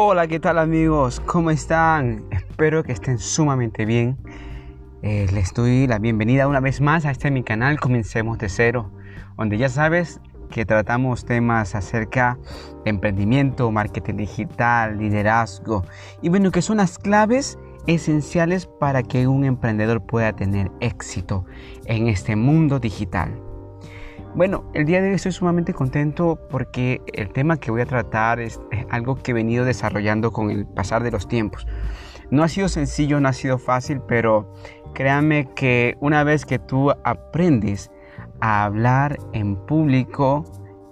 Hola, ¿qué tal amigos? ¿Cómo están? Espero que estén sumamente bien. Eh, les doy la bienvenida una vez más a este mi canal Comencemos de Cero, donde ya sabes que tratamos temas acerca de emprendimiento, marketing digital, liderazgo y bueno, que son las claves esenciales para que un emprendedor pueda tener éxito en este mundo digital. Bueno, el día de hoy estoy sumamente contento porque el tema que voy a tratar es, algo que he venido desarrollando con el pasar de los tiempos. No ha sido sencillo, no ha sido fácil, pero créanme que una vez que tú aprendes a hablar en público,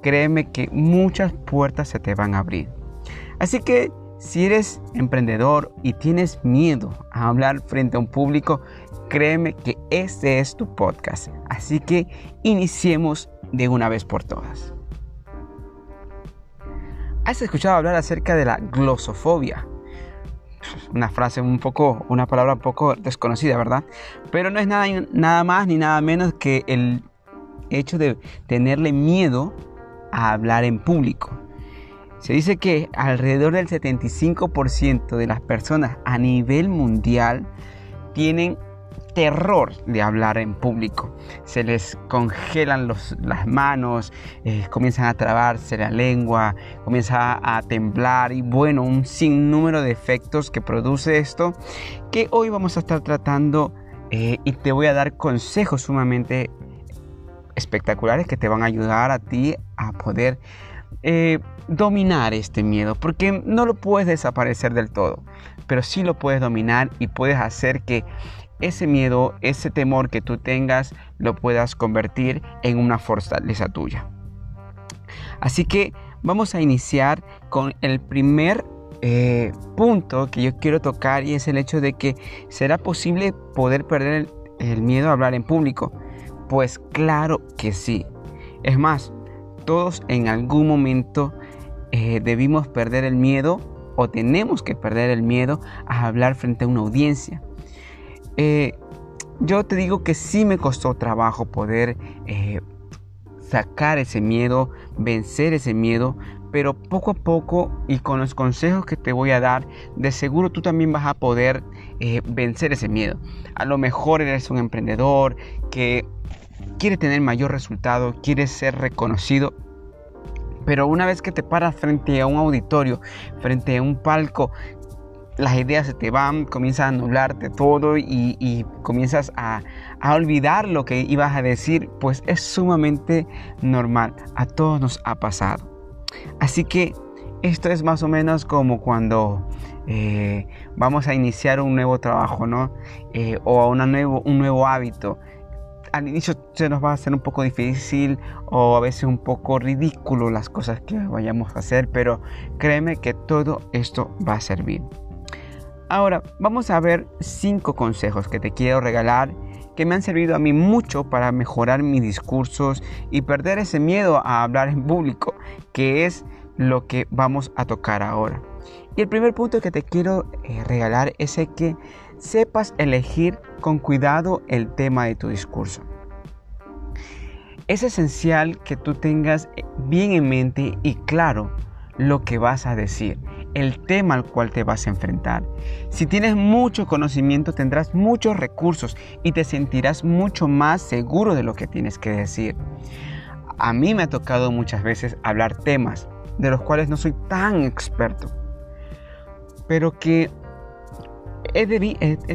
créeme que muchas puertas se te van a abrir. Así que si eres emprendedor y tienes miedo a hablar frente a un público, créeme que este es tu podcast. Así que iniciemos de una vez por todas. ¿Has escuchado hablar acerca de la glosofobia? Una frase un poco, una palabra un poco desconocida, ¿verdad? Pero no es nada, nada más ni nada menos que el hecho de tenerle miedo a hablar en público. Se dice que alrededor del 75% de las personas a nivel mundial tienen terror de hablar en público. Se les congelan las manos, eh, comienzan a trabarse la lengua, comienza a temblar y bueno, un sinnúmero de efectos que produce esto que hoy vamos a estar tratando eh, y te voy a dar consejos sumamente espectaculares que te van a ayudar a ti a poder eh, dominar este miedo, porque no lo puedes desaparecer del todo, pero sí lo puedes dominar y puedes hacer que ese miedo, ese temor que tú tengas, lo puedas convertir en una fortaleza tuya. Así que vamos a iniciar con el primer eh, punto que yo quiero tocar y es el hecho de que será posible poder perder el miedo a hablar en público. Pues claro que sí. Es más, todos en algún momento eh, debimos perder el miedo o tenemos que perder el miedo a hablar frente a una audiencia. Eh, yo te digo que sí me costó trabajo poder eh, sacar ese miedo, vencer ese miedo, pero poco a poco y con los consejos que te voy a dar, de seguro tú también vas a poder vencer ese miedo. A lo mejor eres un emprendedor que quiere tener mayor resultado, quiere ser reconocido. Pero una vez que te paras frente a un auditorio, frente a un palco, las ideas se te van, comienzas a nublarte todo y, comienzas a, a, olvidar lo que ibas a decir, pues es sumamente normal, a todos nos ha pasado. Así que esto es más o menos como cuando eh, vamos a iniciar un nuevo trabajo, ¿no? Eh, o una nuevo, un nuevo hábito al inicio se nos va a hacer un poco difícil o a veces un poco ridículo las cosas que vayamos a hacer, pero créeme que todo esto va a servir. Ahora, vamos a ver cinco consejos que te quiero regalar que me han servido a mí mucho para mejorar mis discursos y perder ese miedo a hablar en público, que es lo que vamos a tocar ahora. Y el primer punto que te quiero eh, regalar es el que sepas elegir con cuidado el tema de tu discurso. Es esencial que tú tengas bien en mente y claro lo que vas a decir, el tema al cual te vas a enfrentar. Si tienes mucho conocimiento tendrás muchos recursos y te sentirás mucho más seguro de lo que tienes que decir. A mí me ha tocado muchas veces hablar temas de los cuales no soy tan experto, pero que he,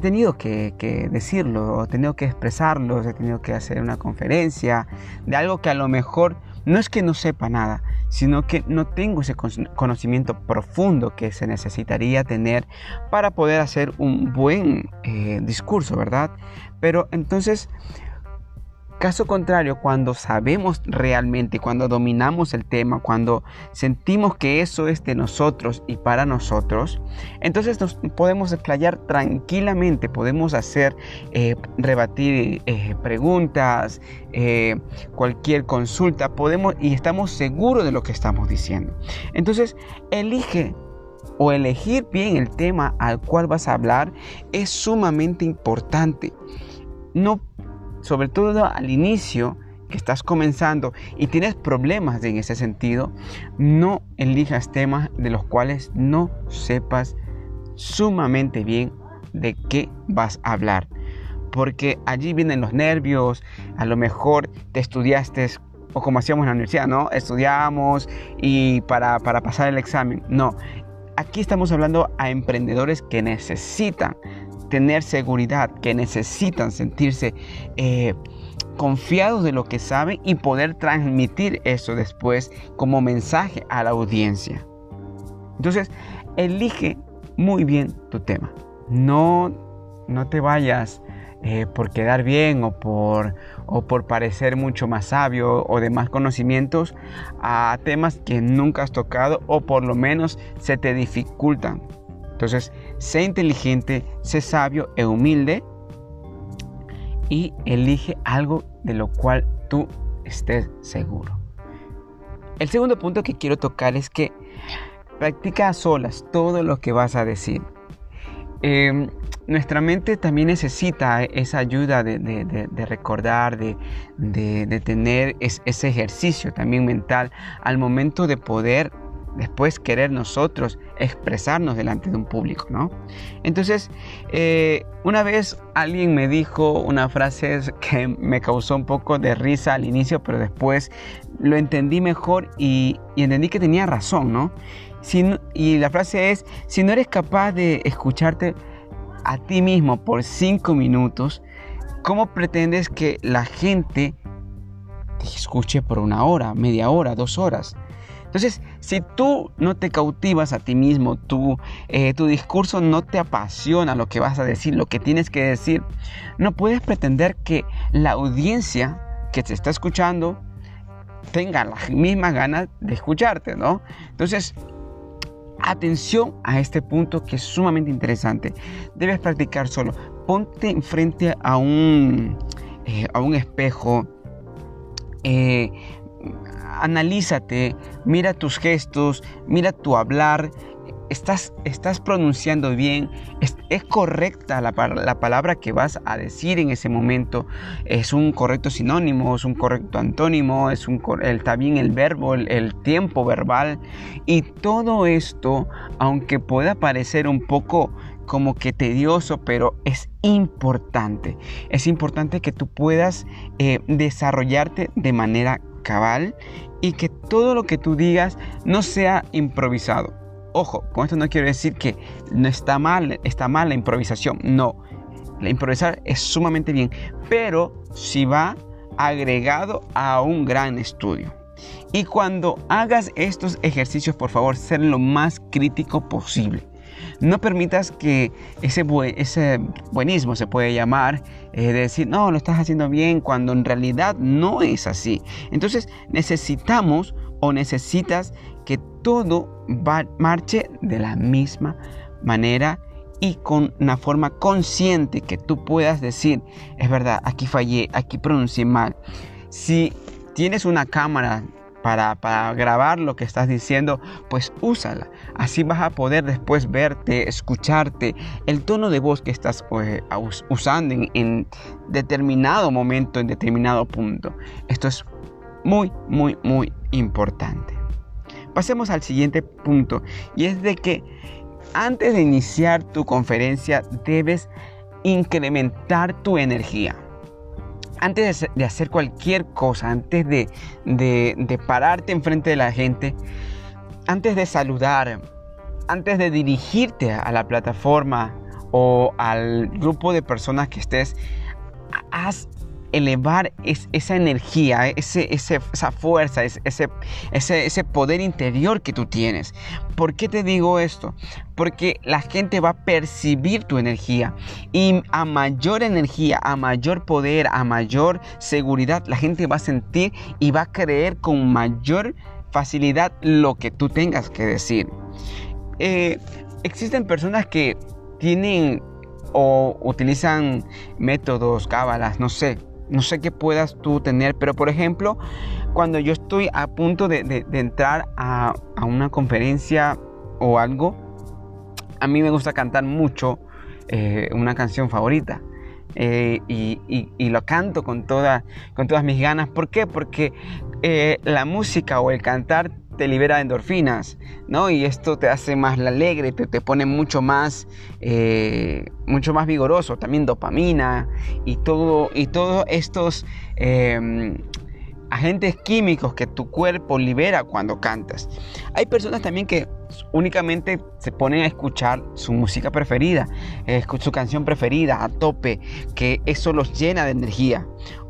tenido que, decirlo, he tenido que expresarlo, he tenido que hacer una conferencia de algo que a lo mejor no es que no sepa nada, sino que no tengo ese conocimiento profundo que se necesitaría tener para poder hacer un buen eh, discurso, ¿verdad? Pero entonces Caso contrario, cuando sabemos realmente, cuando dominamos el tema, cuando sentimos que eso es de nosotros y para nosotros, entonces nos podemos explayar tranquilamente, podemos hacer, eh, rebatir eh, preguntas, eh, cualquier consulta, podemos y estamos seguros de lo que estamos diciendo. Entonces, elige o elegir bien el tema al cual vas a hablar es sumamente importante. No sobre todo al inicio, que estás comenzando y tienes problemas en ese sentido, no elijas temas de los cuales no sepas sumamente bien de qué vas a hablar. Porque allí vienen los nervios, a lo mejor te estudiaste o como hacíamos en la universidad, ¿no? Estudiamos y para, pasar el examen. No, aquí estamos hablando a emprendedores que necesitan tener seguridad, que necesitan sentirse eh, confiados de lo que saben y poder transmitir eso después como mensaje a la audiencia. Entonces, elige muy bien tu tema. No, no te vayas eh, por quedar bien o por, o por parecer mucho más sabio o de más conocimientos a temas que nunca has tocado o por lo menos se te dificultan. Entonces, sé inteligente, sé sabio e humilde y elige algo de lo cual tú estés seguro. El segundo punto que quiero tocar es que practica a solas todo lo que vas a decir. Em, nuestra mente también necesita esa ayuda de, recordar, de, tener ese ejercicio también mental al momento de poder después querer nosotros expresarnos delante de un público, ¿no? Entonces, eh, una vez alguien me dijo una frase que me causó un poco de risa al inicio, pero después lo entendí mejor y, entendí que tenía razón, ¿no? y la frase es, si no eres capaz de escucharte a ti mismo por cinco minutos, ¿cómo pretendes que la gente te escuche por una hora, media hora, dos horas? Entonces, si tú no te cautivas a ti mismo, tu, eh, tu discurso no te apasiona lo que vas a decir, lo que tienes que decir, no puedes pretender que la audiencia que te está escuchando tenga las mismas ganas de escucharte, ¿no? Entonces, atención a este punto que es sumamente interesante. Debes practicar solo. Ponte enfrente a un, eh, a un espejo. Eh, analízate, mira tus gestos, mira tu hablar, estás, estás pronunciando bien, es, correcta la, la, palabra que vas a decir en ese momento, es un correcto sinónimo, es un correcto antónimo, es un, bien el verbo, el, el tiempo verbal y todo esto, aunque pueda parecer un poco como que tedioso, pero es importante. Es importante que tú puedas eh, desarrollarte de manera cabal y que todo lo que tú digas no sea improvisado. Ojo, con esto no quiero decir que no está mal, está mal la improvisación. No, la improvisar es sumamente bien, pero si va agregado a un gran estudio. Y cuando hagas estos ejercicios, por favor, ser lo más crítico posible. No permitas que ese, buenismo se puede llamar, eh, de decir, no, lo estás haciendo bien, cuando en realidad no es así. Entonces necesitamos o necesitas que todo marche de la misma manera y con una forma consciente que tú puedas decir, es verdad, aquí fallé, aquí pronuncié mal. Si tienes una cámara para, grabar lo que estás diciendo, pues úsala. Así vas a poder después verte, escucharte, el tono de voz que estás eh, usando en determinado momento, en determinado punto. Esto es muy, muy, muy importante. Pasemos al siguiente punto y es de que antes de iniciar tu conferencia debes incrementar tu energía antes de hacer cualquier cosa, antes de, de, pararte enfrente de la gente, antes de saludar, antes de dirigirte a la plataforma o al grupo de personas que estés, haz elevar esa energía, ese, esa fuerza, ese, ese, poder interior que tú tienes. ¿Por qué te digo esto? Porque la gente va a percibir tu energía y a mayor energía, a mayor poder, a mayor seguridad, la gente va a sentir y va a creer con mayor facilidad lo que tú tengas que decir. Eh, existen personas que tienen o utilizan métodos, cábalas, no sé, no sé qué puedas tú tener, pero por ejemplo, cuando yo estoy a punto de, entrar a, una conferencia o algo, a mí me gusta cantar mucho eh, una canción favorita. eh, y, lo canto con, toda, con todas mis ganas. ¿Por qué? Porque eh, la música o el cantar te libera endorfinas, ¿no? Y esto te hace más alegre, te, te pone mucho más, eh, vigoroso, también dopamina y todo, y todos estos em, agentes químicos que tu cuerpo libera cuando cantas. Hay personas también que únicamente se ponen a escuchar su música preferida, su canción preferida a tope, que eso los llena de energía.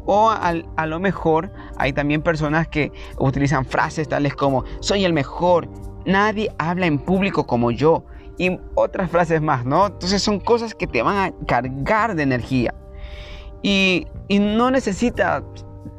O a lo mejor hay también personas que utilizan frases tales como soy el mejor, nadie habla en público como yo y otras frases más, ¿no? Entonces son cosas que te van a cargar de energía. Y, no necesitas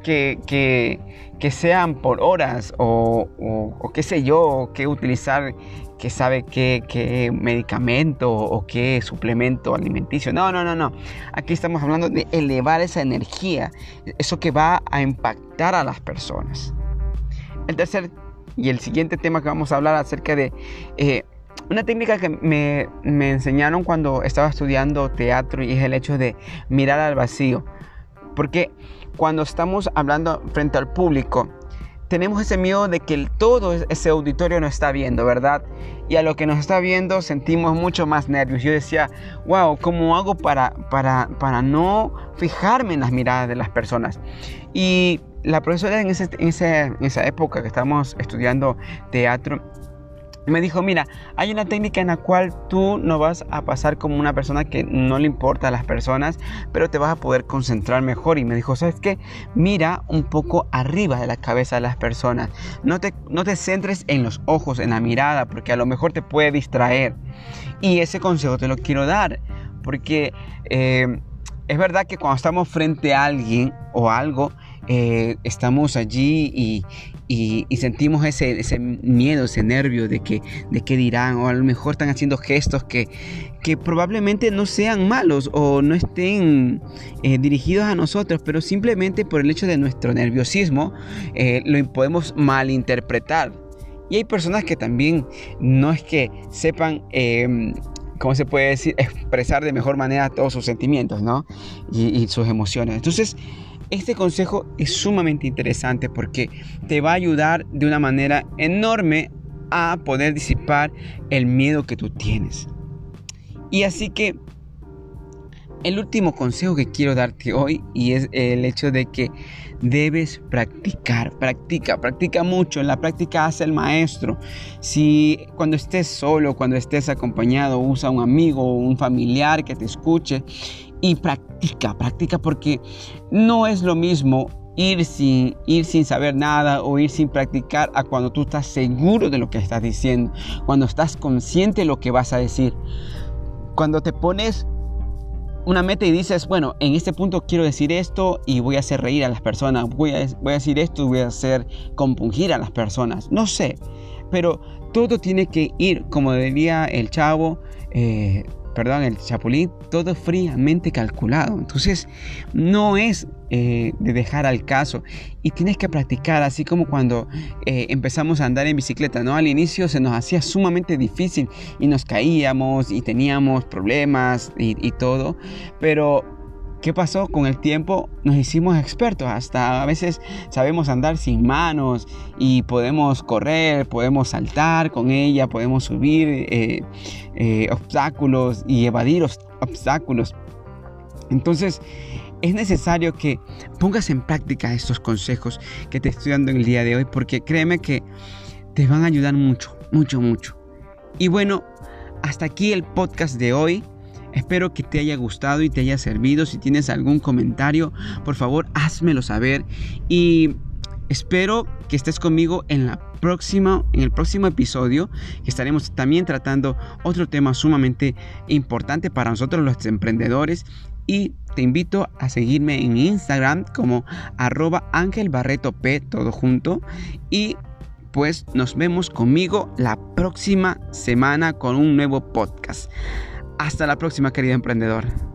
que, que, sean por horas o, o, qué sé yo, que utilizar que sabe qué, medicamento o qué suplemento alimenticio. No, no, no, no. Aquí estamos hablando de elevar esa energía, eso que va a impactar a las personas. El tercer y el siguiente tema que vamos a hablar acerca de eh, una técnica que me, me enseñaron cuando estaba estudiando teatro y es el hecho de mirar al vacío. Porque cuando estamos hablando frente al público, tenemos ese miedo de que todo ese auditorio nos está viendo, ¿verdad? Y a lo que nos está viendo sentimos mucho más nervios. Yo decía, wow, ¿cómo hago para, para, para no fijarme en las miradas de las personas? Y la profesora en, en esa época que estábamos estudiando teatro, me dijo, mira, hay una técnica en la cual tú no vas a pasar como una persona que no le importa a las personas, pero te vas a poder concentrar mejor. Y me dijo, ¿sabes qué? Mira un poco arriba de la cabeza de las personas. No te, no te centres en los ojos, en la mirada, porque a lo mejor te puede distraer. Y ese consejo te lo quiero dar, porque eh, es verdad que cuando estamos frente a alguien o algo, eh, estamos allí y, sentimos ese, ese, miedo, ese nervio de que, de qué dirán, o a lo mejor están haciendo gestos que, que probablemente no sean malos o no estén eh, dirigidos a nosotros, pero simplemente por el hecho de nuestro nerviosismo eh, lo podemos malinterpretar. Y hay personas que también no es que sepan em, ¿cómo se puede decir? Expresar de mejor manera todos sus sentimientos, ¿no? Y, y, sus emociones. Entonces, este consejo es sumamente interesante porque te va a ayudar de una manera enorme a poder disipar el miedo que tú tienes. Y así que el último consejo que quiero darte hoy y es el hecho de que debes practicar, practica, practica mucho, la práctica hace el maestro. Si cuando estés solo, cuando estés acompañado, usa un amigo o un familiar que te escuche y practica, practica porque no es lo mismo ir sin, ir sin saber nada o ir sin practicar a cuando tú estás seguro de lo que estás diciendo, cuando estás consciente de lo que vas a decir. Cuando te pones una meta y dices, bueno, en este punto quiero decir esto y voy a hacer reír a las personas, voy a, decir esto y voy a hacer compungir a las personas, no sé, pero todo tiene que ir, como diría el chavo, eh, perdón, el chapulín, todo fríamente calculado. Entonces, no es eh, de dejar al caso y tienes que practicar, así como cuando eh, empezamos a andar en bicicleta, ¿no? Al inicio se nos hacía sumamente difícil y nos caíamos y teníamos problemas y, y todo, pero ¿Qué pasó? Con el tiempo nos hicimos expertos, hasta a veces sabemos andar sin manos y podemos correr, podemos saltar con ella, podemos subir eh, eh, obstáculos y evadir obstáculos. Entonces es necesario que pongas en práctica estos consejos que te estoy dando en el día de hoy porque créeme que te van a ayudar mucho, mucho, mucho. Y bueno, hasta aquí el podcast de hoy. Espero que te haya gustado y te haya servido. Si tienes algún comentario, por favor, házmelo saber. Y espero que estés conmigo en la próxima, en el próximo episodio, estaremos también tratando otro tema sumamente importante para nosotros los emprendedores. Y te invito a seguirme en Instagram como arroba todo junto. Y pues nos vemos conmigo la próxima semana con un nuevo podcast. Hasta la próxima, querido emprendedor.